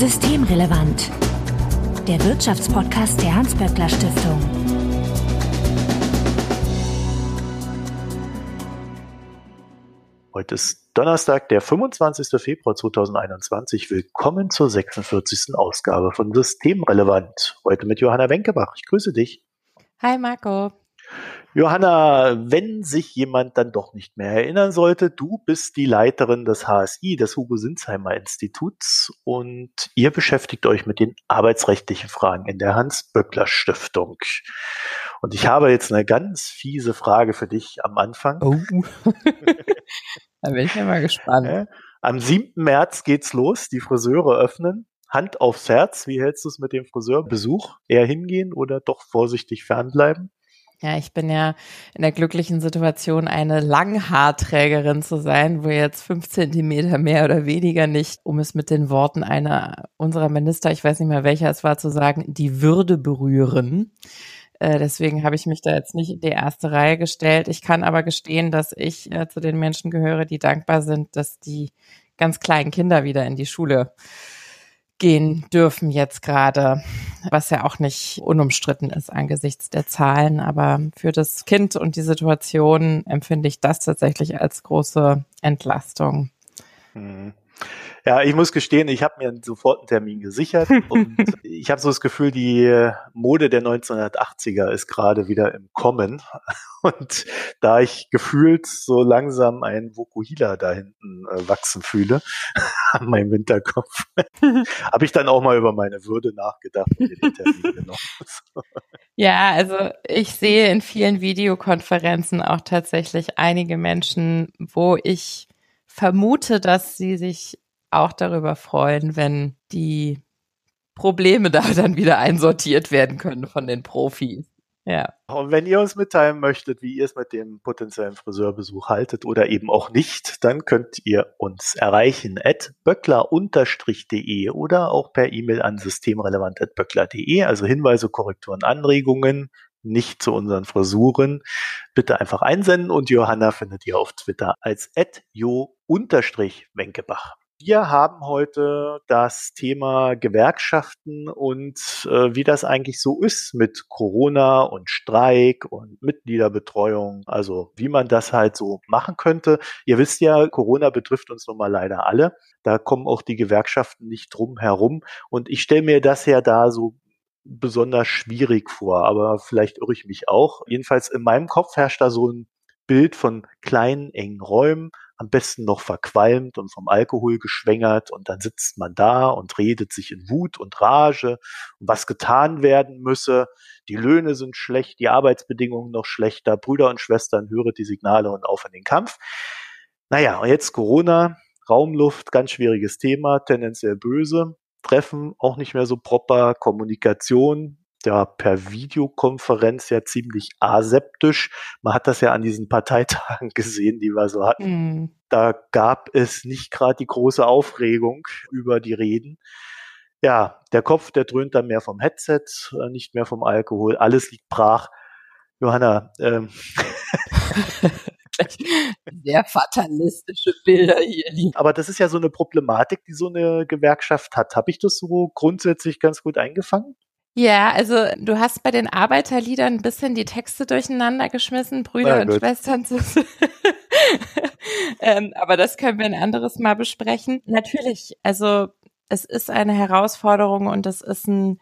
Systemrelevant. Der Wirtschaftspodcast der Hans-Böckler Stiftung. Heute ist Donnerstag, der 25. Februar 2021. Willkommen zur 46. Ausgabe von Systemrelevant. Heute mit Johanna Wenkebach. Ich grüße dich. Hi Marco. Johanna, wenn sich jemand dann doch nicht mehr erinnern sollte, du bist die Leiterin des HSI, des Hugo Sinsheimer Instituts, und ihr beschäftigt euch mit den arbeitsrechtlichen Fragen in der Hans-Böckler Stiftung. Und ich habe jetzt eine ganz fiese Frage für dich am Anfang. Oh. da bin ich ja mal gespannt. Am 7. März geht's los, die Friseure öffnen. Hand aufs Herz, wie hältst du es mit dem Friseurbesuch? Eher hingehen oder doch vorsichtig fernbleiben? Ja, ich bin ja in der glücklichen Situation, eine Langhaarträgerin zu sein, wo jetzt fünf Zentimeter mehr oder weniger nicht, um es mit den Worten einer unserer Minister, ich weiß nicht mehr welcher es war, zu sagen, die Würde berühren. Äh, deswegen habe ich mich da jetzt nicht in die erste Reihe gestellt. Ich kann aber gestehen, dass ich äh, zu den Menschen gehöre, die dankbar sind, dass die ganz kleinen Kinder wieder in die Schule gehen dürfen jetzt gerade, was ja auch nicht unumstritten ist angesichts der Zahlen. Aber für das Kind und die Situation empfinde ich das tatsächlich als große Entlastung. Mhm. Ja, ich muss gestehen, ich habe mir sofort einen Termin gesichert und ich habe so das Gefühl, die Mode der 1980er ist gerade wieder im Kommen. Und da ich gefühlt so langsam einen Vokuhila da hinten äh, wachsen fühle, an meinem Hinterkopf, habe ich dann auch mal über meine Würde nachgedacht und den Termin genommen. Ja, also ich sehe in vielen Videokonferenzen auch tatsächlich einige Menschen, wo ich vermute, dass sie sich auch darüber freuen, wenn die Probleme da dann wieder einsortiert werden können von den Profis. Ja. Und wenn ihr uns mitteilen möchtet, wie ihr es mit dem potenziellen Friseurbesuch haltet oder eben auch nicht, dann könnt ihr uns erreichen at böckler-de oder auch per E-Mail an systemrelevant.böckler.de. Also Hinweise, Korrekturen, Anregungen, nicht zu unseren Frisuren, bitte einfach einsenden und Johanna findet ihr auf Twitter als jo-wenkebach. Wir haben heute das Thema Gewerkschaften und äh, wie das eigentlich so ist mit Corona und Streik und Mitgliederbetreuung, also wie man das halt so machen könnte. Ihr wisst ja, Corona betrifft uns nun mal leider alle. Da kommen auch die Gewerkschaften nicht drum herum. Und ich stelle mir das ja da so besonders schwierig vor, aber vielleicht irre ich mich auch. Jedenfalls in meinem Kopf herrscht da so ein Bild von kleinen, engen Räumen, am besten noch verqualmt und vom Alkohol geschwängert und dann sitzt man da und redet sich in Wut und Rage, was getan werden müsse. Die Löhne sind schlecht, die Arbeitsbedingungen noch schlechter, Brüder und Schwestern, höret die Signale und auf in den Kampf. Naja, und jetzt Corona, Raumluft, ganz schwieriges Thema, tendenziell böse. Treffen auch nicht mehr so proper, Kommunikation, ja per Videokonferenz ja ziemlich aseptisch. Man hat das ja an diesen Parteitagen gesehen, die wir so hatten. Mhm. Da gab es nicht gerade die große Aufregung über die Reden. Ja, der Kopf, der dröhnt dann mehr vom Headset, äh, nicht mehr vom Alkohol. Alles liegt brach. Johanna, ähm. sehr fatalistische Bilder hier liegen. Aber das ist ja so eine Problematik, die so eine Gewerkschaft hat. Habe ich das so grundsätzlich ganz gut eingefangen? Ja, also du hast bei den Arbeiterliedern ein bisschen die Texte durcheinander geschmissen, Brüder und Schwestern. ähm, aber das können wir ein anderes Mal besprechen. Natürlich, also es ist eine Herausforderung und es ist ein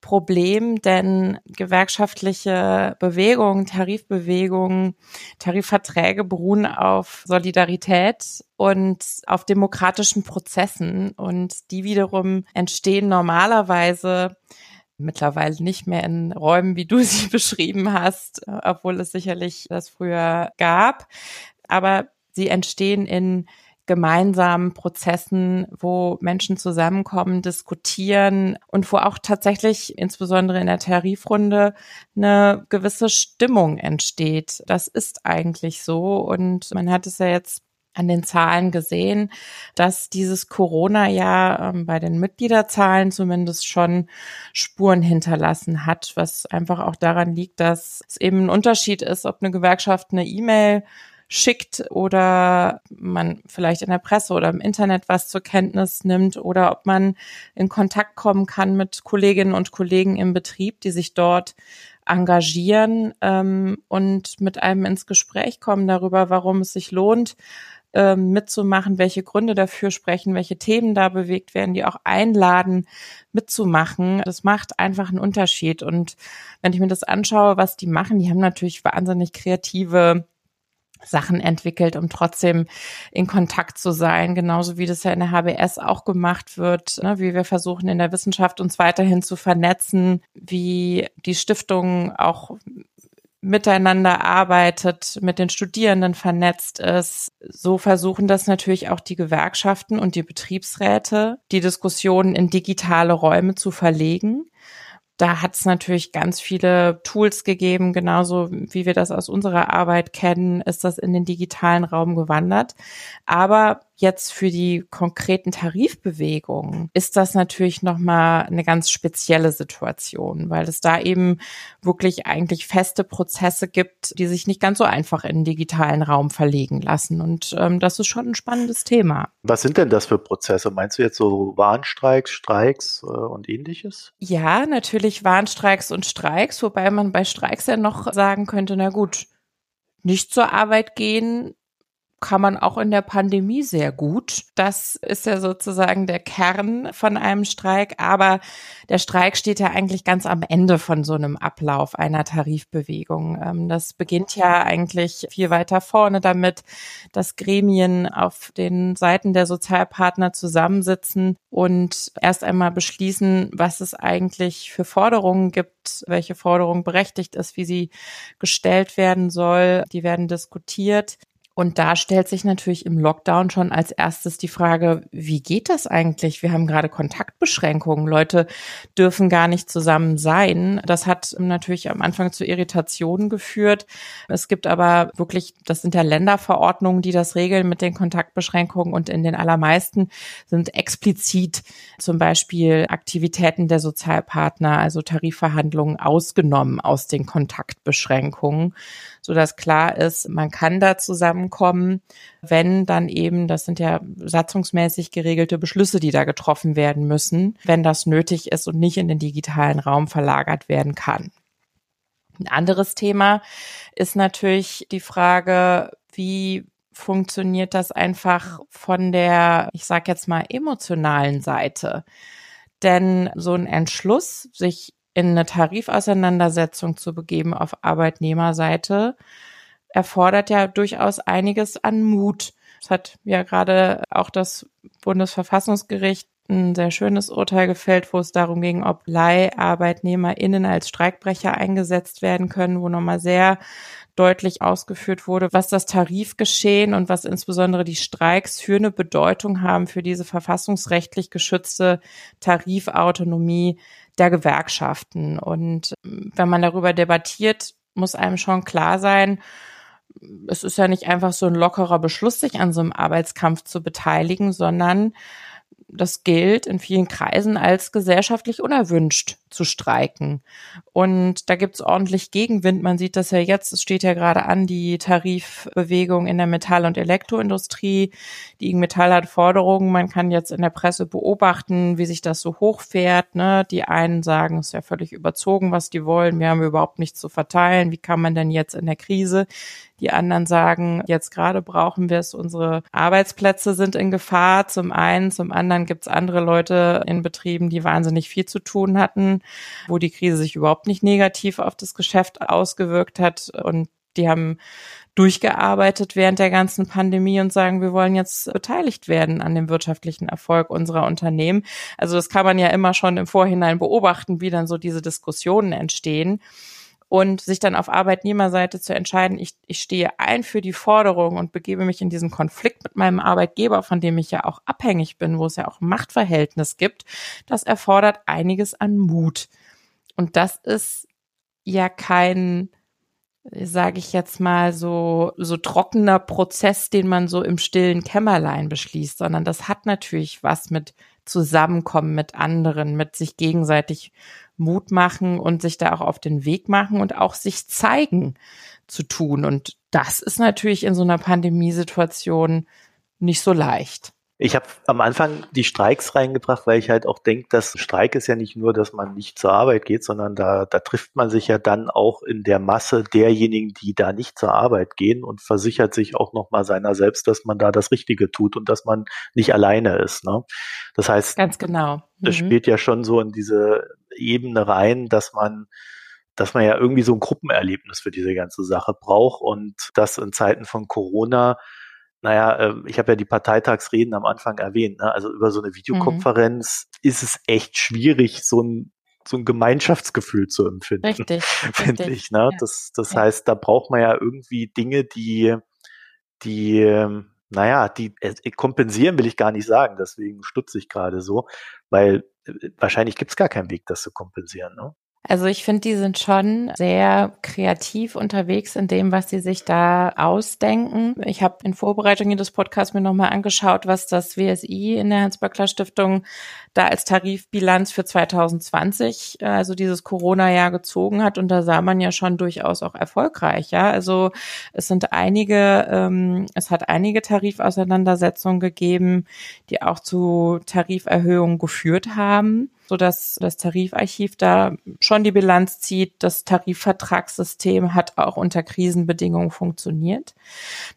Problem, denn gewerkschaftliche Bewegungen, Tarifbewegungen, Tarifverträge beruhen auf Solidarität und auf demokratischen Prozessen und die wiederum entstehen normalerweise mittlerweile nicht mehr in Räumen, wie du sie beschrieben hast, obwohl es sicherlich das früher gab. Aber sie entstehen in gemeinsamen Prozessen, wo Menschen zusammenkommen, diskutieren und wo auch tatsächlich insbesondere in der Tarifrunde eine gewisse Stimmung entsteht. Das ist eigentlich so und man hat es ja jetzt an den Zahlen gesehen, dass dieses Corona-Jahr ähm, bei den Mitgliederzahlen zumindest schon Spuren hinterlassen hat, was einfach auch daran liegt, dass es eben ein Unterschied ist, ob eine Gewerkschaft eine E-Mail schickt oder man vielleicht in der Presse oder im Internet was zur Kenntnis nimmt oder ob man in Kontakt kommen kann mit Kolleginnen und Kollegen im Betrieb, die sich dort engagieren ähm, und mit einem ins Gespräch kommen darüber, warum es sich lohnt, ähm, mitzumachen, welche Gründe dafür sprechen, welche Themen da bewegt werden, die auch einladen, mitzumachen. Das macht einfach einen Unterschied. Und wenn ich mir das anschaue, was die machen, die haben natürlich wahnsinnig kreative Sachen entwickelt, um trotzdem in Kontakt zu sein, genauso wie das ja in der HBS auch gemacht wird, ne, wie wir versuchen in der Wissenschaft uns weiterhin zu vernetzen, wie die Stiftung auch miteinander arbeitet, mit den Studierenden vernetzt ist. So versuchen das natürlich auch die Gewerkschaften und die Betriebsräte, die Diskussionen in digitale Räume zu verlegen da hat es natürlich ganz viele Tools gegeben, genauso wie wir das aus unserer Arbeit kennen, ist das in den digitalen Raum gewandert. Aber jetzt für die konkreten Tarifbewegungen ist das natürlich nochmal eine ganz spezielle Situation, weil es da eben wirklich eigentlich feste Prozesse gibt, die sich nicht ganz so einfach in den digitalen Raum verlegen lassen. Und ähm, das ist schon ein spannendes Thema. Was sind denn das für Prozesse? Meinst du jetzt so Warnstreiks, Streiks äh, und ähnliches? Ja, natürlich Warnstreiks und Streiks, wobei man bei Streiks ja noch sagen könnte, na gut, nicht zur Arbeit gehen kann man auch in der Pandemie sehr gut. Das ist ja sozusagen der Kern von einem Streik. Aber der Streik steht ja eigentlich ganz am Ende von so einem Ablauf einer Tarifbewegung. Ähm, das beginnt ja eigentlich viel weiter vorne damit, dass Gremien auf den Seiten der Sozialpartner zusammensitzen und erst einmal beschließen, was es eigentlich für Forderungen gibt, welche Forderung berechtigt ist, wie sie gestellt werden soll. Die werden diskutiert. Und da stellt sich natürlich im Lockdown schon als erstes die Frage, wie geht das eigentlich? Wir haben gerade Kontaktbeschränkungen. Leute dürfen gar nicht zusammen sein. Das hat natürlich am Anfang zu Irritationen geführt. Es gibt aber wirklich, das sind ja Länderverordnungen, die das regeln mit den Kontaktbeschränkungen und in den allermeisten sind explizit zum Beispiel Aktivitäten der Sozialpartner, also Tarifverhandlungen ausgenommen aus den Kontaktbeschränkungen so dass klar ist, man kann da zusammenkommen, wenn dann eben, das sind ja satzungsmäßig geregelte Beschlüsse, die da getroffen werden müssen, wenn das nötig ist und nicht in den digitalen Raum verlagert werden kann. Ein anderes Thema ist natürlich die Frage, wie funktioniert das einfach von der, ich sage jetzt mal, emotionalen Seite. Denn so ein Entschluss, sich in eine Tarifauseinandersetzung zu begeben auf Arbeitnehmerseite, erfordert ja durchaus einiges an Mut. Es hat ja gerade auch das Bundesverfassungsgericht ein sehr schönes Urteil gefällt, wo es darum ging, ob LeiharbeitnehmerInnen als Streikbrecher eingesetzt werden können, wo nochmal sehr deutlich ausgeführt wurde, was das Tarifgeschehen und was insbesondere die Streiks für eine Bedeutung haben für diese verfassungsrechtlich geschützte Tarifautonomie der Gewerkschaften. Und ähm, wenn man darüber debattiert, muss einem schon klar sein, es ist ja nicht einfach so ein lockerer Beschluss, sich an so einem Arbeitskampf zu beteiligen, sondern das gilt in vielen Kreisen als gesellschaftlich unerwünscht zu streiken. Und da gibt's ordentlich Gegenwind. Man sieht das ja jetzt, es steht ja gerade an, die Tarifbewegung in der Metall- und Elektroindustrie. Die IG Metall hat Forderungen. Man kann jetzt in der Presse beobachten, wie sich das so hochfährt. Ne? Die einen sagen, es ist ja völlig überzogen, was die wollen. Wir haben überhaupt nichts zu verteilen. Wie kann man denn jetzt in der Krise die anderen sagen, jetzt gerade brauchen wir es, unsere Arbeitsplätze sind in Gefahr. Zum einen, zum anderen gibt es andere Leute in Betrieben, die wahnsinnig viel zu tun hatten, wo die Krise sich überhaupt nicht negativ auf das Geschäft ausgewirkt hat. Und die haben durchgearbeitet während der ganzen Pandemie und sagen, wir wollen jetzt beteiligt werden an dem wirtschaftlichen Erfolg unserer Unternehmen. Also das kann man ja immer schon im Vorhinein beobachten, wie dann so diese Diskussionen entstehen und sich dann auf Arbeitnehmerseite zu entscheiden, ich, ich stehe ein für die Forderung und begebe mich in diesen Konflikt mit meinem Arbeitgeber, von dem ich ja auch abhängig bin, wo es ja auch Machtverhältnis gibt, das erfordert einiges an Mut. Und das ist ja kein, sage ich jetzt mal, so, so trockener Prozess, den man so im stillen Kämmerlein beschließt, sondern das hat natürlich was mit Zusammenkommen mit anderen, mit sich gegenseitig Mut machen und sich da auch auf den Weg machen und auch sich zeigen zu tun. Und das ist natürlich in so einer Pandemiesituation nicht so leicht. Ich habe am Anfang die Streiks reingebracht, weil ich halt auch denke, dass Streik ist ja nicht nur, dass man nicht zur Arbeit geht, sondern da, da trifft man sich ja dann auch in der Masse derjenigen, die da nicht zur Arbeit gehen und versichert sich auch nochmal seiner selbst, dass man da das Richtige tut und dass man nicht alleine ist. Ne? Das heißt, ganz genau. Mhm. Das spielt ja schon so in diese Ebene rein, dass man dass man ja irgendwie so ein Gruppenerlebnis für diese ganze Sache braucht und das in Zeiten von Corona naja, äh, ich habe ja die Parteitagsreden am Anfang erwähnt, ne? also über so eine Videokonferenz mhm. ist es echt schwierig, so ein so ein Gemeinschaftsgefühl zu empfinden. Richtig. Finde ich. Ne? Ja. Das, das ja. heißt, da braucht man ja irgendwie Dinge, die, die, ähm, naja, die äh, kompensieren will ich gar nicht sagen, deswegen stutze ich gerade so, weil äh, wahrscheinlich gibt es gar keinen Weg, das zu kompensieren. Ne? Also ich finde, die sind schon sehr kreativ unterwegs in dem, was sie sich da ausdenken. Ich habe in Vorbereitung des Podcasts mir nochmal angeschaut, was das WSI in der Hans-Böckler-Stiftung da als Tarifbilanz für 2020, äh, also dieses Corona-Jahr gezogen hat. Und da sah man ja schon durchaus auch erfolgreich. Ja? Also es sind einige, ähm, es hat einige Tarifauseinandersetzungen gegeben, die auch zu Tariferhöhungen geführt haben so dass das Tarifarchiv da schon die Bilanz zieht. Das Tarifvertragssystem hat auch unter Krisenbedingungen funktioniert.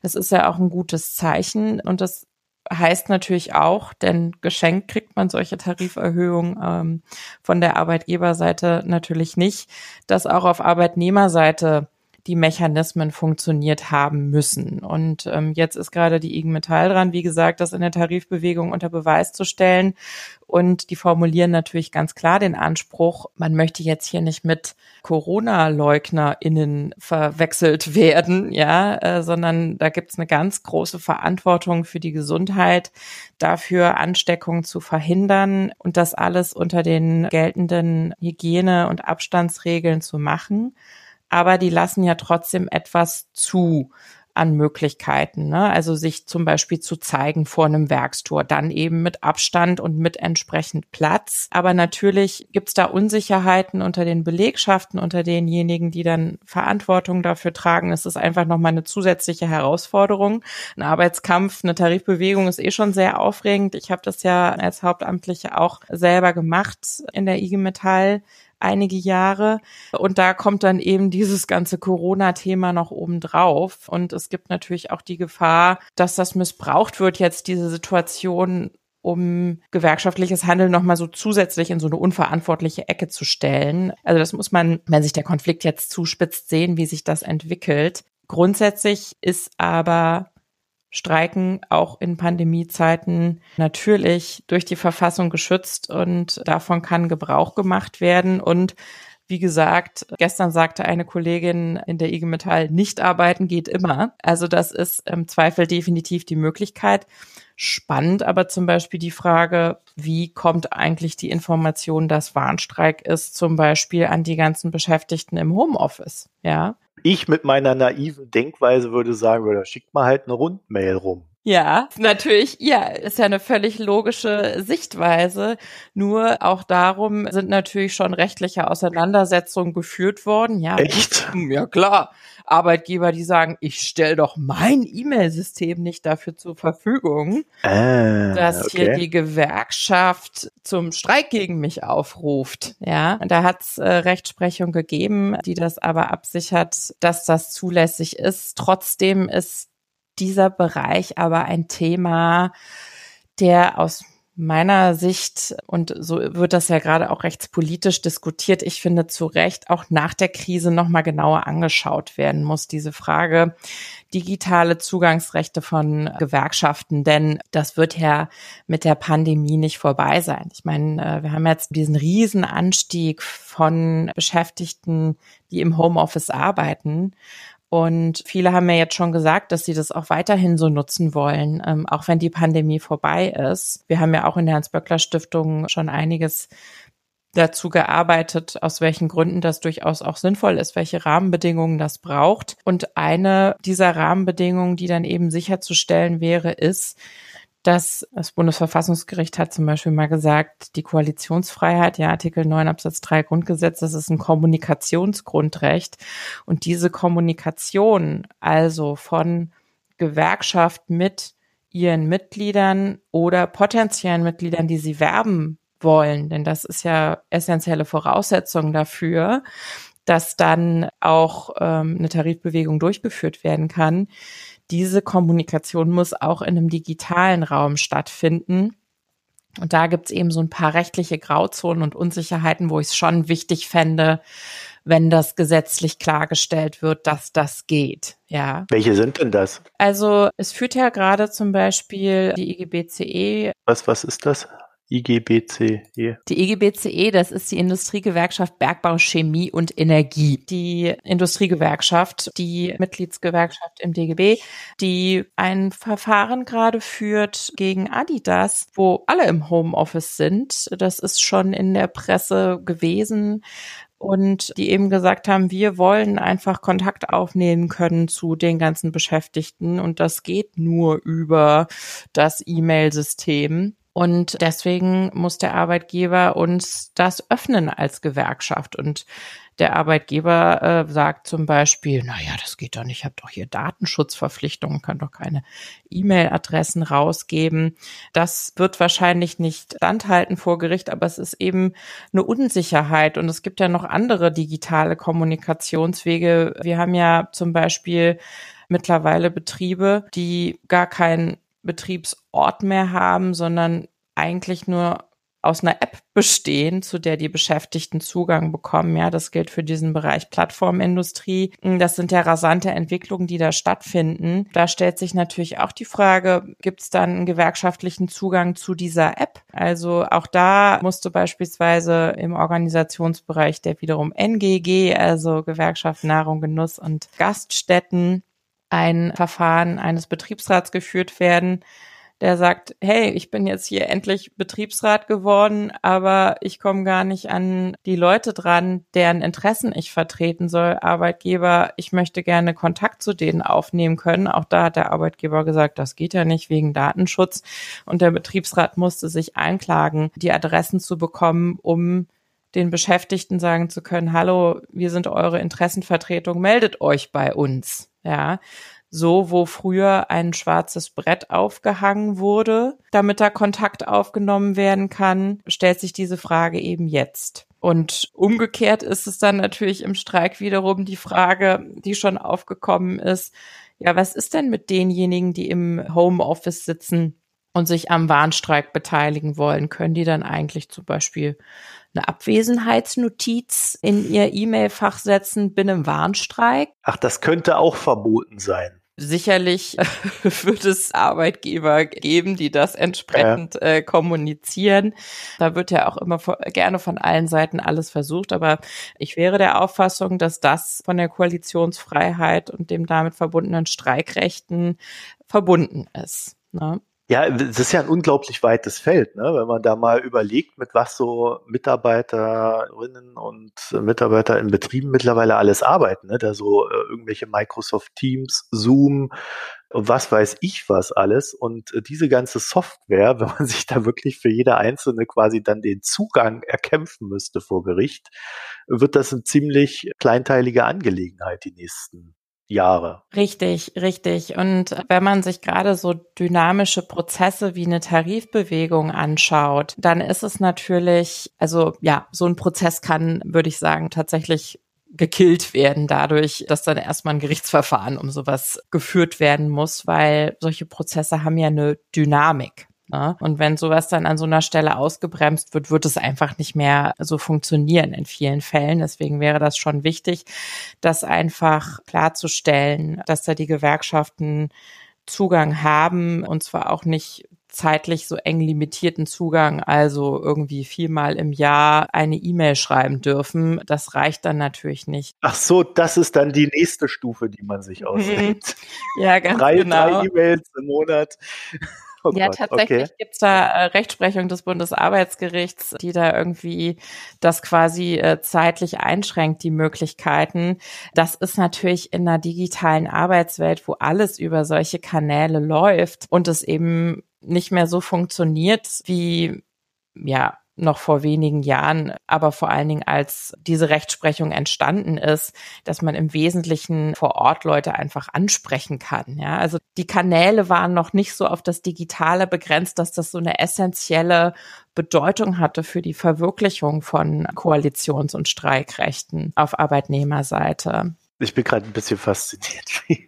Das ist ja auch ein gutes Zeichen und das heißt natürlich auch, denn geschenkt kriegt man solche Tariferhöhungen ähm, von der Arbeitgeberseite natürlich nicht, dass auch auf Arbeitnehmerseite die Mechanismen funktioniert haben müssen. Und ähm, jetzt ist gerade die IG Metall dran, wie gesagt, das in der Tarifbewegung unter Beweis zu stellen. Und die formulieren natürlich ganz klar den Anspruch, man möchte jetzt hier nicht mit Corona-LeugnerInnen verwechselt werden, ja, äh, sondern da gibt's eine ganz große Verantwortung für die Gesundheit, dafür Ansteckungen zu verhindern und das alles unter den geltenden Hygiene- und Abstandsregeln zu machen aber die lassen ja trotzdem etwas zu an Möglichkeiten. Ne? Also sich zum Beispiel zu zeigen vor einem Werkstor, dann eben mit Abstand und mit entsprechend Platz. Aber natürlich gibt's da Unsicherheiten unter den Belegschaften, unter denjenigen, die dann Verantwortung dafür tragen. Es ist einfach nochmal eine zusätzliche Herausforderung. Ein Arbeitskampf, eine Tarifbewegung ist eh schon sehr aufregend. Ich habe das ja als Hauptamtliche auch selber gemacht in der IG Metall einige Jahre. Und da kommt dann eben dieses ganze Corona-Thema noch oben drauf. Und es gibt natürlich auch die Gefahr, dass das missbraucht wird, jetzt diese Situation um gewerkschaftliches Handeln nochmal so zusätzlich in so eine unverantwortliche Ecke zu stellen. Also das muss man, wenn sich der Konflikt jetzt zuspitzt, sehen, wie sich das entwickelt. Grundsätzlich ist aber Streiken auch in Pandemiezeiten natürlich durch die Verfassung geschützt und davon kann Gebrauch gemacht werden. Und wie gesagt, gestern sagte eine Kollegin in der IG Metall, nicht arbeiten geht immer. Also das ist im Zweifel definitiv die Möglichkeit. Spannend aber zum Beispiel die Frage, wie kommt eigentlich die Information, dass Warnstreik ist, zum Beispiel an die ganzen Beschäftigten im Homeoffice? Ja, ich mit meiner naiven Denkweise würde sagen, oder schickt mal halt eine Rundmail rum. Ja, natürlich, ja, ist ja eine völlig logische Sichtweise. Nur auch darum sind natürlich schon rechtliche Auseinandersetzungen geführt worden. Ja, echt? Ja, klar. Arbeitgeber, die sagen, ich stelle doch mein E-Mail-System nicht dafür zur Verfügung, ah, dass okay. hier die Gewerkschaft zum Streik gegen mich aufruft. Ja, und da hat es äh, Rechtsprechung gegeben, die das aber absichert, dass das zulässig ist. Trotzdem ist dieser Bereich aber ein Thema, der aus meiner Sicht, und so wird das ja gerade auch rechtspolitisch diskutiert, ich finde zu Recht auch nach der Krise nochmal genauer angeschaut werden muss, diese Frage digitale Zugangsrechte von Gewerkschaften, denn das wird ja mit der Pandemie nicht vorbei sein. Ich meine, äh, wir haben jetzt diesen riesen Anstieg von Beschäftigten, die im Homeoffice arbeiten. Und viele haben mir jetzt schon gesagt, dass sie das auch weiterhin so nutzen wollen, ähm, auch wenn die Pandemie vorbei ist. Wir haben ja auch in der Hans-Böckler-Stiftung schon einiges dazu gearbeitet, aus welchen Gründen das durchaus auch sinnvoll ist, welche Rahmenbedingungen das braucht. Und eine dieser Rahmenbedingungen, die dann eben sicherzustellen wäre, ist, Das, das Bundesverfassungsgericht hat zum Beispiel mal gesagt, die Koalitionsfreiheit, ja, Artikel 9 Absatz 3 Grundgesetz, das ist ein Kommunikationsgrundrecht. Und diese Kommunikation, also von Gewerkschaft mit ihren Mitgliedern oder potenziellen Mitgliedern, die sie werben wollen, denn das ist ja essentielle Voraussetzung dafür, dass dann auch ähm, eine Tarifbewegung durchgeführt werden kann. Diese Kommunikation muss auch in einem digitalen Raum stattfinden. Und da gibt's eben so ein paar rechtliche Grauzonen und Unsicherheiten, wo ich es schon wichtig fände, wenn das gesetzlich klargestellt wird, dass das geht. Ja. Welche sind denn das? Also es führt ja gerade zum Beispiel die IGBCE. Was, was ist das? IGBCE. Die IGBCE, das ist die Industriegewerkschaft Bergbau, Chemie und Energie. Die Industriegewerkschaft, die Mitgliedsgewerkschaft im DGB, die ein Verfahren gerade führt gegen Adidas, wo alle im Homeoffice sind. Das ist schon in der Presse gewesen und die eben gesagt haben, wir wollen einfach Kontakt aufnehmen können zu den ganzen Beschäftigten und das geht nur über das E-Mail-System. Und deswegen muss der Arbeitgeber uns das öffnen als Gewerkschaft. Und der Arbeitgeber äh, sagt zum Beispiel, naja, das geht doch nicht, ich habe doch hier Datenschutzverpflichtungen, kann doch keine E-Mail-Adressen rausgeben. Das wird wahrscheinlich nicht standhalten vor Gericht, aber es ist eben eine Unsicherheit. Und es gibt ja noch andere digitale Kommunikationswege. Wir haben ja zum Beispiel mittlerweile Betriebe, die gar kein Betriebsort mehr haben, sondern eigentlich nur aus einer App bestehen, zu der die Beschäftigten Zugang bekommen. Ja, das gilt für diesen Bereich Plattformindustrie. Das sind ja rasante Entwicklungen, die da stattfinden. Da stellt sich natürlich auch die Frage, gibt es dann einen gewerkschaftlichen Zugang zu dieser App? Also auch da musste beispielsweise im Organisationsbereich der wiederum NGG, also Gewerkschaft Nahrung, Genuss und Gaststätten, ein Verfahren eines Betriebsrats geführt werden, der sagt, hey, ich bin jetzt hier endlich Betriebsrat geworden, aber ich komme gar nicht an die Leute dran, deren Interessen ich vertreten soll. Arbeitgeber, ich möchte gerne Kontakt zu denen aufnehmen können. Auch da hat der Arbeitgeber gesagt, das geht ja nicht wegen Datenschutz. Und der Betriebsrat musste sich einklagen, die Adressen zu bekommen, um den Beschäftigten sagen zu können, hallo, wir sind eure Interessenvertretung, meldet euch bei uns. Ja, so, wo früher ein schwarzes Brett aufgehangen wurde, damit da Kontakt aufgenommen werden kann, stellt sich diese Frage eben jetzt. Und umgekehrt ist es dann natürlich im Streik wiederum die Frage, die schon aufgekommen ist, ja, was ist denn mit denjenigen, die im Homeoffice sitzen und sich am Warnstreik beteiligen wollen? Können die dann eigentlich zum Beispiel eine Abwesenheitsnotiz in ihr E-Mail-Fach setzen, bin im Warnstreik? Ach, das könnte auch verboten sein. Sicherlich wird es Arbeitgeber geben, die das entsprechend ja. äh, kommunizieren. Da wird ja auch immer gerne von allen Seiten alles versucht. Aber ich wäre der Auffassung, dass das von der Koalitionsfreiheit und dem damit verbundenen Streikrechten verbunden ist. Ne? Ja, es ist ja ein unglaublich weites Feld, ne? wenn man da mal überlegt, mit was so Mitarbeiterinnen und Mitarbeiter in Betrieben mittlerweile alles arbeiten. Ne? Da so äh, irgendwelche Microsoft Teams, Zoom was weiß ich was alles. Und äh, diese ganze Software, wenn man sich da wirklich für jede einzelne quasi dann den Zugang erkämpfen müsste vor Gericht, wird das eine ziemlich kleinteilige Angelegenheit die nächsten Jahre. Richtig, richtig. Und wenn man sich gerade so dynamische Prozesse wie eine Tarifbewegung anschaut, dann ist es natürlich, also ja, so ein Prozess kann, würde ich sagen, tatsächlich gekillt werden dadurch, dass dann erstmal ein Gerichtsverfahren um sowas geführt werden muss, weil solche Prozesse haben ja eine Dynamik. Ne? Und wenn sowas dann an so einer Stelle ausgebremst wird, wird es einfach nicht mehr so funktionieren in vielen Fällen. Deswegen wäre das schon wichtig, das einfach klarzustellen, dass da die Gewerkschaften Zugang haben und zwar auch nicht zeitlich so eng limitierten Zugang, also irgendwie viermal im Jahr eine E-Mail schreiben dürfen. Das reicht dann natürlich nicht. Ach so, das ist dann die nächste Stufe, die man sich ausdenkt. ja, ganz drei, genau. Drei E-Mails im Monat. Oh ja, Gott, tatsächlich okay. gibt's da äh, Rechtsprechung des Bundesarbeitsgerichts, die da irgendwie das quasi äh, zeitlich einschränkt, die Möglichkeiten. Das ist natürlich in einer digitalen Arbeitswelt, wo alles über solche Kanäle läuft und es eben nicht mehr so funktioniert wie ja noch vor wenigen Jahren, aber vor allen Dingen als diese Rechtsprechung entstanden ist, dass man im Wesentlichen vor Ort Leute einfach ansprechen kann. Ja, also die Kanäle waren noch nicht so auf das Digitale begrenzt, dass das so eine essentielle Bedeutung hatte für die Verwirklichung von Koalitions- und Streikrechten auf Arbeitnehmerseite. Ich bin gerade ein bisschen fasziniert, wie,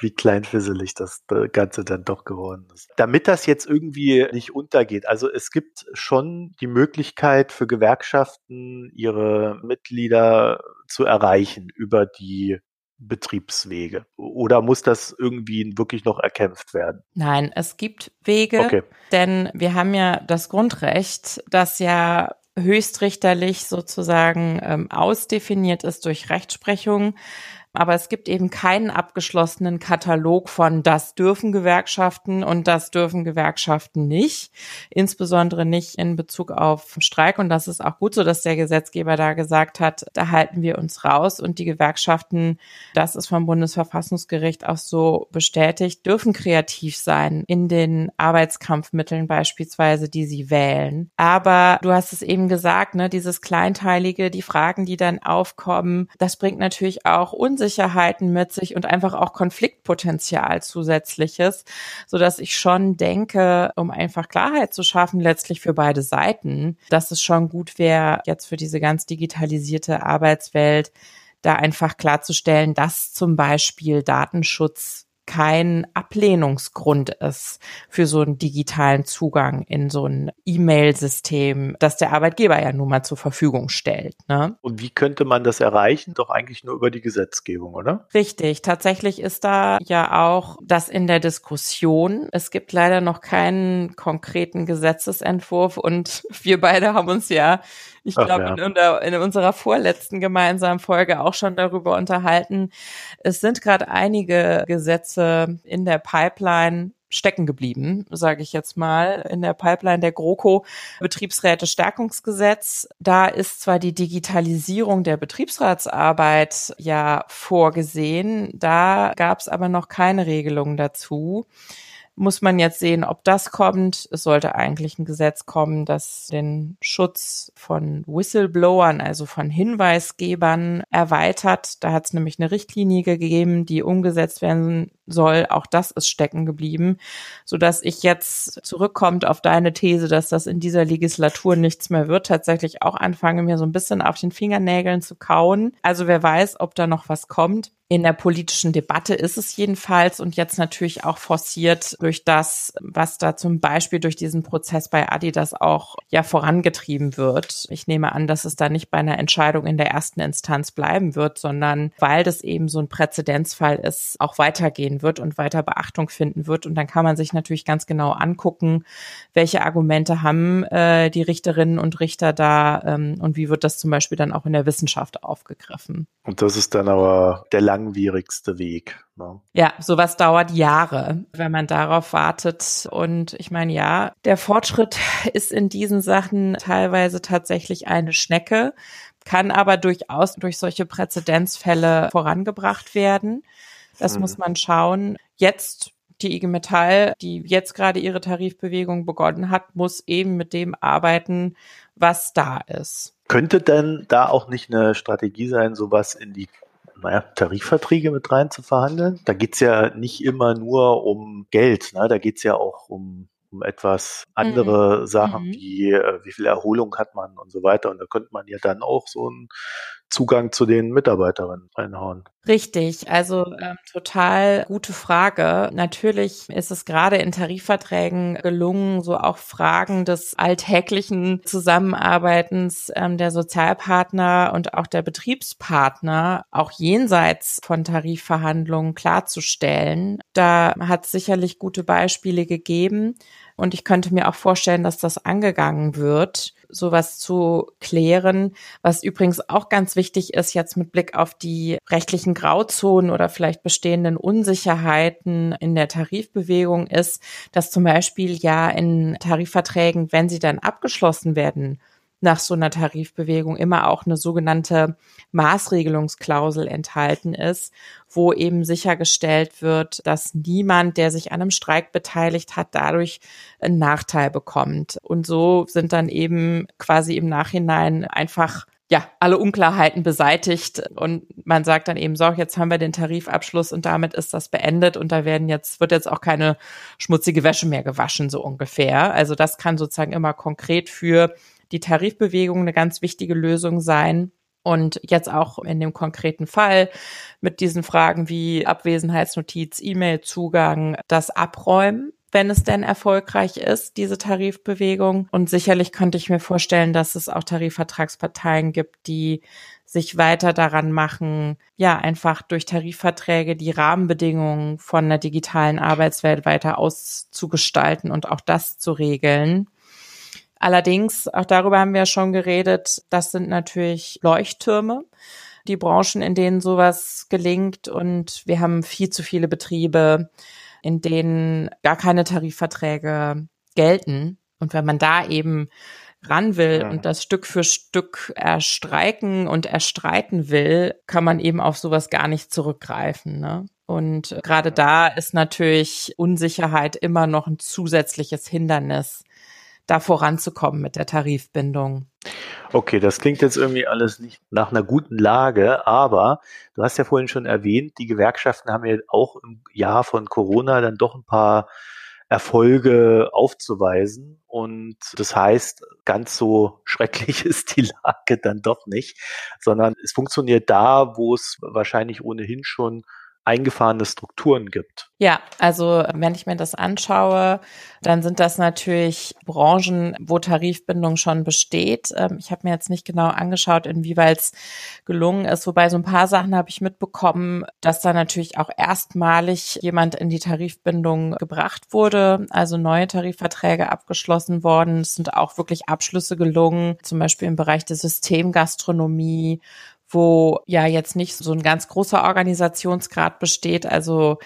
wie kleinfisselig das Ganze dann doch geworden ist. Damit das jetzt irgendwie nicht untergeht, also es gibt schon die Möglichkeit für Gewerkschaften, ihre Mitglieder zu erreichen über die Betriebswege? Oder muss das irgendwie wirklich noch erkämpft werden? Nein, es gibt Wege, okay. denn wir haben ja das Grundrecht, das ja höchstrichterlich sozusagen ähm, ausdefiniert ist durch Rechtsprechung aber es gibt eben keinen abgeschlossenen Katalog von das dürfen Gewerkschaften und das dürfen Gewerkschaften nicht, insbesondere nicht in Bezug auf Streik. Und das ist auch gut so, dass der Gesetzgeber da gesagt hat, da halten wir uns raus und die Gewerkschaften, das ist vom Bundesverfassungsgericht auch so bestätigt, dürfen kreativ sein in den Arbeitskampfmitteln beispielsweise, die sie wählen. Aber du hast es eben gesagt, ne, dieses Kleinteilige, die Fragen, die dann aufkommen, das bringt natürlich auch Unsicherheit Unsicherheiten mit sich und einfach auch Konfliktpotenzial zusätzliches, so dass ich schon denke, um einfach Klarheit zu schaffen, letztlich für beide Seiten, dass es schon gut wäre, jetzt für diese ganz digitalisierte Arbeitswelt da einfach klarzustellen, dass zum Beispiel Datenschutz kein Ablehnungsgrund ist für so einen digitalen Zugang in so ein E-Mail-System, das der Arbeitgeber ja nun mal zur Verfügung stellt. Ne? Und wie könnte man das erreichen? Doch eigentlich nur über die Gesetzgebung, oder? Richtig. Tatsächlich ist da ja auch das in der Diskussion. Es gibt leider noch keinen konkreten Gesetzesentwurf und wir beide haben uns ja ich glaube, ja. in, in, unserer vorletzten gemeinsamen Folge auch schon darüber unterhalten. Es sind gerade einige Gesetze in der Pipeline stecken geblieben, sage ich jetzt mal, in der Pipeline der GroKo Betriebsräte Stärkungsgesetz. Da ist zwar die Digitalisierung der Betriebsratsarbeit ja vorgesehen, da gab es aber noch keine Regelung dazu muss man jetzt sehen, ob das kommt. Es sollte eigentlich ein Gesetz kommen, das den Schutz von Whistleblowern, also von Hinweisgebern, erweitert. Da hat es nämlich eine Richtlinie gegeben, die umgesetzt werden soll. Auch das ist stecken geblieben, so dass ich jetzt zurückkommt auf deine These, dass das in dieser Legislatur nichts mehr wird, tatsächlich auch anfange, mir so ein bisschen auf den Fingernägeln zu kauen. Also wer weiß, ob da noch was kommt. In der politischen Debatte ist es jedenfalls und jetzt natürlich auch forciert durch das, was da zum Beispiel durch diesen Prozess bei Adidas auch ja vorangetrieben wird. Ich nehme an, dass es da nicht bei einer Entscheidung in der ersten Instanz bleiben wird, sondern weil das eben so ein Präzedenzfall ist, auch weitergehen wird und weiter Beachtung finden wird. Und dann kann man sich natürlich ganz genau angucken, welche Argumente haben äh, die Richterinnen und Richter da ähm, und wie wird das zum Beispiel dann auch in der Wissenschaft aufgegriffen. Und das ist dann aber der langwierigste Weg. Ne? Ja, sowas dauert Jahre, wenn man darauf wartet. Und ich meine, ja, der Fortschritt ist in diesen Sachen teilweise tatsächlich eine Schnecke, kann aber durchaus durch solche Präzedenzfälle vorangebracht werden. Das mhm. muss man schauen. Jetzt die IG Metall, die jetzt gerade ihre Tarifbewegung begonnen hat, muss eben mit dem arbeiten, was da ist. Könnte denn da auch nicht eine Strategie sein, sowas in die naja, Tarifverträge mit rein zu verhandeln? Da geht's ja nicht immer nur um Geld, ne? da geht's ja auch um, um etwas andere mhm. Sachen, mhm. wie äh, wie viel Erholung hat man und so weiter. Und da könnte man ja dann auch so ein Zugang zu den Mitarbeiterinnen reinhauen? Richtig, also ähm, total gute Frage. Natürlich ist es gerade in Tarifverträgen gelungen, so auch Fragen des alltäglichen Zusammenarbeitens ähm, der Sozialpartner und auch der Betriebspartner auch jenseits von Tarifverhandlungen klarzustellen. Da hat es sicherlich gute Beispiele gegeben. Und ich könnte mir auch vorstellen, dass das angegangen wird, sowas zu klären. Was übrigens auch ganz wichtig ist jetzt mit Blick auf die rechtlichen Grauzonen oder vielleicht bestehenden Unsicherheiten in der Tarifbewegung ist, dass zum Beispiel ja in Tarifverträgen, wenn sie dann abgeschlossen werden, nach so einer Tarifbewegung immer auch eine sogenannte Maßregelungsklausel enthalten ist, wo eben sichergestellt wird, dass niemand, der sich an einem Streik beteiligt hat, dadurch einen Nachteil bekommt. Und so sind dann eben quasi im Nachhinein einfach ja, alle Unklarheiten beseitigt und man sagt dann eben so, jetzt haben wir den Tarifabschluss und damit ist das beendet und da werden jetzt, wird jetzt auch keine schmutzige Wäsche mehr gewaschen, so ungefähr. Also das kann sozusagen immer konkret für die Tarifbewegung eine ganz wichtige Lösung sein. Und jetzt auch in dem konkreten Fall mit diesen Fragen wie Abwesenheitsnotiz, E-Mail-Zugang, das Abräumen wenn es denn erfolgreich ist, diese Tarifbewegung. Und sicherlich könnte ich mir vorstellen, dass es auch Tarifvertragsparteien gibt, die sich weiter daran machen, ja, einfach durch Tarifverträge die Rahmenbedingungen von der digitalen Arbeitswelt weiter auszugestalten und auch das zu regeln. Allerdings, auch darüber haben wir ja schon geredet, das sind natürlich Leuchttürme die Branchen, in denen sowas gelingt. Und wir haben viel zu viele Betriebe, in denen gar keine Tarifverträge gelten. Und wenn man da eben ran will und das Stück für Stück erstreiken und erstreiten will, kann man eben auf sowas gar nicht zurückgreifen. Ne? Und gerade da ist natürlich Unsicherheit immer noch ein zusätzliches Hindernis, da voranzukommen mit der Tarifbindung. Okay, das klingt jetzt irgendwie alles nicht nach einer guten Lage, aber du hast ja vorhin schon erwähnt, die Gewerkschaften haben ja auch im Jahr von Corona dann doch ein paar Erfolge aufzuweisen. Und das heißt, ganz so schrecklich ist die Lage dann doch nicht, sondern es funktioniert da, wo es wahrscheinlich ohnehin schon eingefahrene Strukturen gibt. Ja, also wenn ich mir das anschaue, dann sind das natürlich Branchen, wo Tarifbindung schon besteht. Ähm, ich habe mir jetzt nicht genau angeschaut, inwieweit es gelungen ist, wobei so ein paar Sachen habe ich mitbekommen, dass da natürlich auch erstmalig jemand in die Tarifbindung gebracht wurde, also neue Tarifverträge abgeschlossen worden. Es sind auch wirklich Abschlüsse gelungen, zum Beispiel im Bereich der Systemgastronomie wo ja jetzt nicht so ein ganz großer Organisationsgrad besteht, also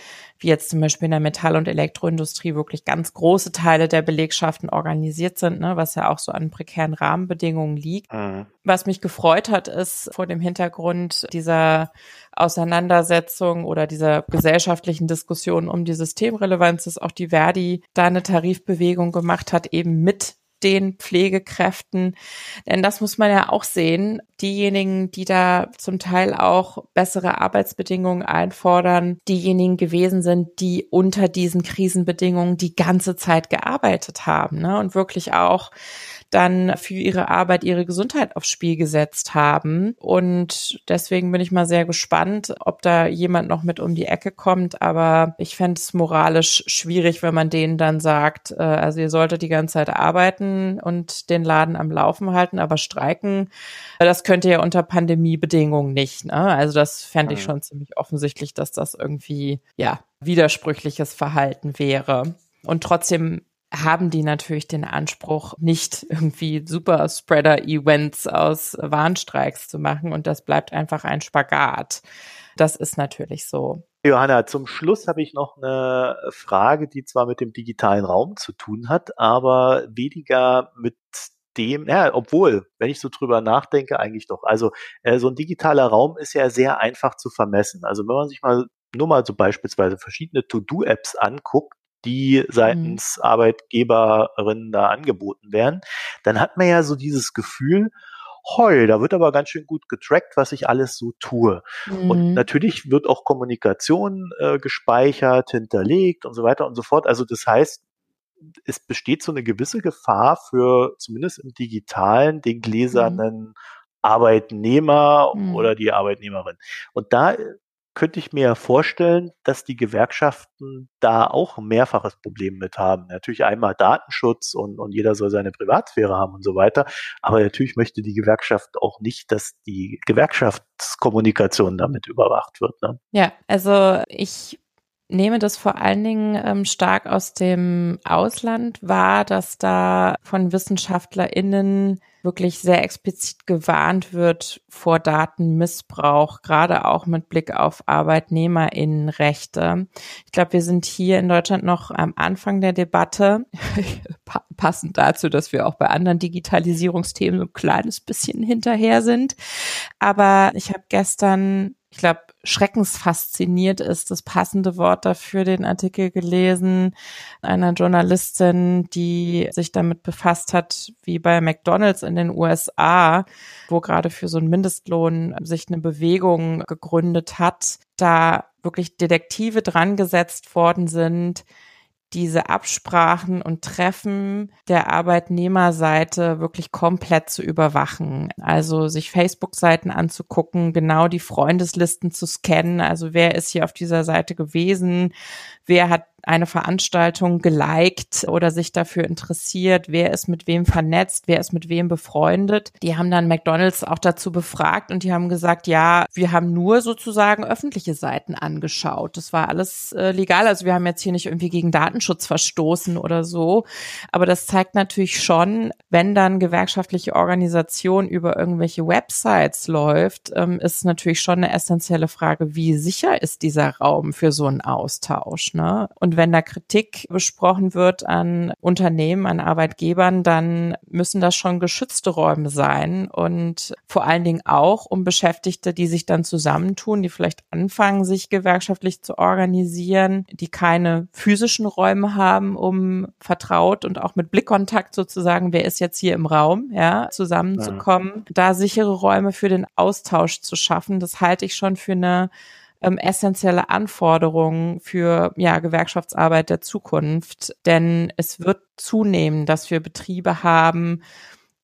wie jetzt zum Beispiel in der Metall- und Elektroindustrie wirklich ganz große Teile der Belegschaften organisiert sind, ne, was ja auch so an prekären Rahmenbedingungen liegt. Mhm. Was mich gefreut hat, ist vor dem Hintergrund dieser Auseinandersetzung oder dieser gesellschaftlichen Diskussion um die Systemrelevanz, dass auch die Verdi da eine Tarifbewegung gemacht hat, eben mit den Pflegekräften. Denn das muss man ja auch sehen. Diejenigen, die da zum Teil auch bessere Arbeitsbedingungen einfordern, diejenigen gewesen sind, die unter diesen Krisenbedingungen die ganze Zeit gearbeitet haben ne? und wirklich auch dann für ihre Arbeit ihre Gesundheit aufs Spiel gesetzt haben. Und deswegen bin ich mal sehr gespannt, ob da jemand noch mit um die Ecke kommt. Aber ich fände es moralisch schwierig, wenn man denen dann sagt, äh, also ihr solltet die ganze Zeit arbeiten und den Laden am Laufen halten, aber streiken, das könnt ihr ja unter Pandemiebedingungen nicht. Ne? Also das fände ich schon ziemlich offensichtlich, dass das irgendwie, ja, widersprüchliches Verhalten wäre. Und trotzdem haben die natürlich den Anspruch, nicht irgendwie super Spreader-Events aus Warnstreiks zu machen und das bleibt einfach ein Spagat. Das ist natürlich so. Johanna, zum Schluss habe ich noch eine Frage, die zwar mit dem digitalen Raum zu tun hat, aber weniger mit dem, ja, obwohl, wenn ich so drüber nachdenke, eigentlich doch. Also äh, so ein digitaler Raum ist ja sehr einfach zu vermessen. Also wenn man sich mal nur mal so beispielsweise verschiedene To-Do-Apps anguckt, die mhm. seitens mhm. Arbeitgeberinnen da angeboten werden, dann hat man ja so dieses Gefühl, heu, da wird aber ganz schön gut getrackt, was ich alles so tue. Mhm. Und natürlich wird auch Kommunikation äh, gespeichert, hinterlegt und so weiter und so fort. Also das heißt, es besteht so eine gewisse Gefahr für zumindest im digitalen den gläsernen mhm. Arbeitnehmer mhm. oder die Arbeitnehmerin. Und da könnte ich mir vorstellen, dass die Gewerkschaften da auch ein mehrfaches Problem mit haben. Natürlich einmal Datenschutz und, und jeder soll seine Privatsphäre haben und so weiter. Aber natürlich möchte die Gewerkschaft auch nicht, dass die Gewerkschaftskommunikation damit überwacht wird. Ne? Ja, also ich nehme das vor allen Dingen ähm, stark aus dem Ausland wahr, dass da von WissenschaftlerInnen wirklich sehr explizit gewarnt wird vor Datenmissbrauch, gerade auch mit Blick auf Arbeitnehmerinnenrechte. Ich glaube, wir sind hier in Deutschland noch am Anfang der Debatte, passend dazu, dass wir auch bei anderen Digitalisierungsthemen so ein kleines bisschen hinterher sind. Aber ich habe gestern ich glaube, schreckensfasziniert ist das passende Wort dafür, den Artikel gelesen, einer Journalistin, die sich damit befasst hat, wie bei McDonald's in den USA, wo gerade für so einen Mindestlohn sich eine Bewegung gegründet hat, da wirklich Detektive dran gesetzt worden sind, diese Absprachen und Treffen der Arbeitnehmerseite wirklich komplett zu überwachen. Also sich Facebook-Seiten anzugucken, genau die Freundeslisten zu scannen. Also wer ist hier auf dieser Seite gewesen? Wer hat eine Veranstaltung geliked oder sich dafür interessiert, wer ist mit wem vernetzt, wer ist mit wem befreundet. Die haben dann McDonald's auch dazu befragt und die haben gesagt, ja, wir haben nur sozusagen öffentliche Seiten angeschaut. Das war alles äh, legal. Also wir haben jetzt hier nicht irgendwie gegen Datenschutz verstoßen oder so. Aber das zeigt natürlich schon, wenn dann gewerkschaftliche Organisation über irgendwelche Websites läuft, ähm, ist natürlich schon eine essentielle Frage, wie sicher ist dieser Raum für so einen Austausch. Ne? Und und wenn da Kritik besprochen wird an Unternehmen, an Arbeitgebern, dann müssen das schon geschützte Räume sein und vor allen Dingen auch um Beschäftigte, die sich dann zusammentun, die vielleicht anfangen, sich gewerkschaftlich zu organisieren, die keine physischen Räume haben, um vertraut und auch mit Blickkontakt sozusagen, wer ist jetzt hier im Raum, ja, zusammenzukommen, ja. da sichere Räume für den Austausch zu schaffen, das halte ich schon für eine ähm, essentielle Anforderungen für ja, Gewerkschaftsarbeit der Zukunft. Denn es wird zunehmen, dass wir Betriebe haben,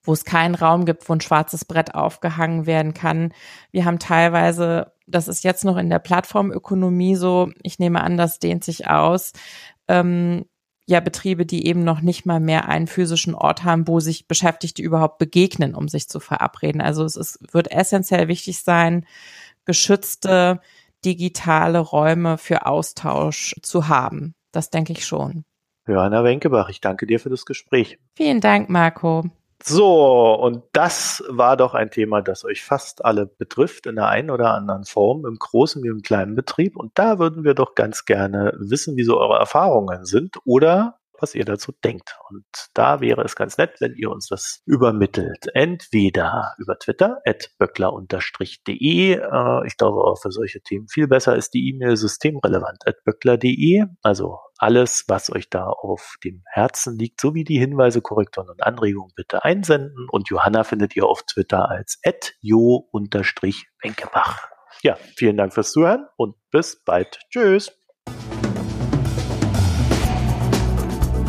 wo es keinen Raum gibt, wo ein schwarzes Brett aufgehangen werden kann. Wir haben teilweise, das ist jetzt noch in der Plattformökonomie so, ich nehme an, das dehnt sich aus, ähm, ja Betriebe, die eben noch nicht mal mehr einen physischen Ort haben, wo sich Beschäftigte überhaupt begegnen, um sich zu verabreden. Also es ist, wird essentiell wichtig sein, geschützte digitale Räume für Austausch zu haben. Das denke ich schon. Johanna Wenkebach, ich danke dir für das Gespräch. Vielen Dank, Marco. So, und das war doch ein Thema, das euch fast alle betrifft, in der einen oder anderen Form, im großen wie im kleinen Betrieb. Und da würden wir doch ganz gerne wissen, wie so eure Erfahrungen sind oder was ihr dazu denkt. Und da wäre es ganz nett, wenn ihr uns das übermittelt. Entweder über Twitter, at böckler-de. Äh, ich glaube auch für solche Themen viel besser ist die E-Mail systemrelevant at böckler.de. Also alles, was euch da auf dem Herzen liegt, sowie die Hinweise, Korrekturen und Anregungen bitte einsenden. Und Johanna findet ihr auf Twitter als at jo-wenkebach. Ja, vielen Dank fürs Zuhören und bis bald. Tschüss.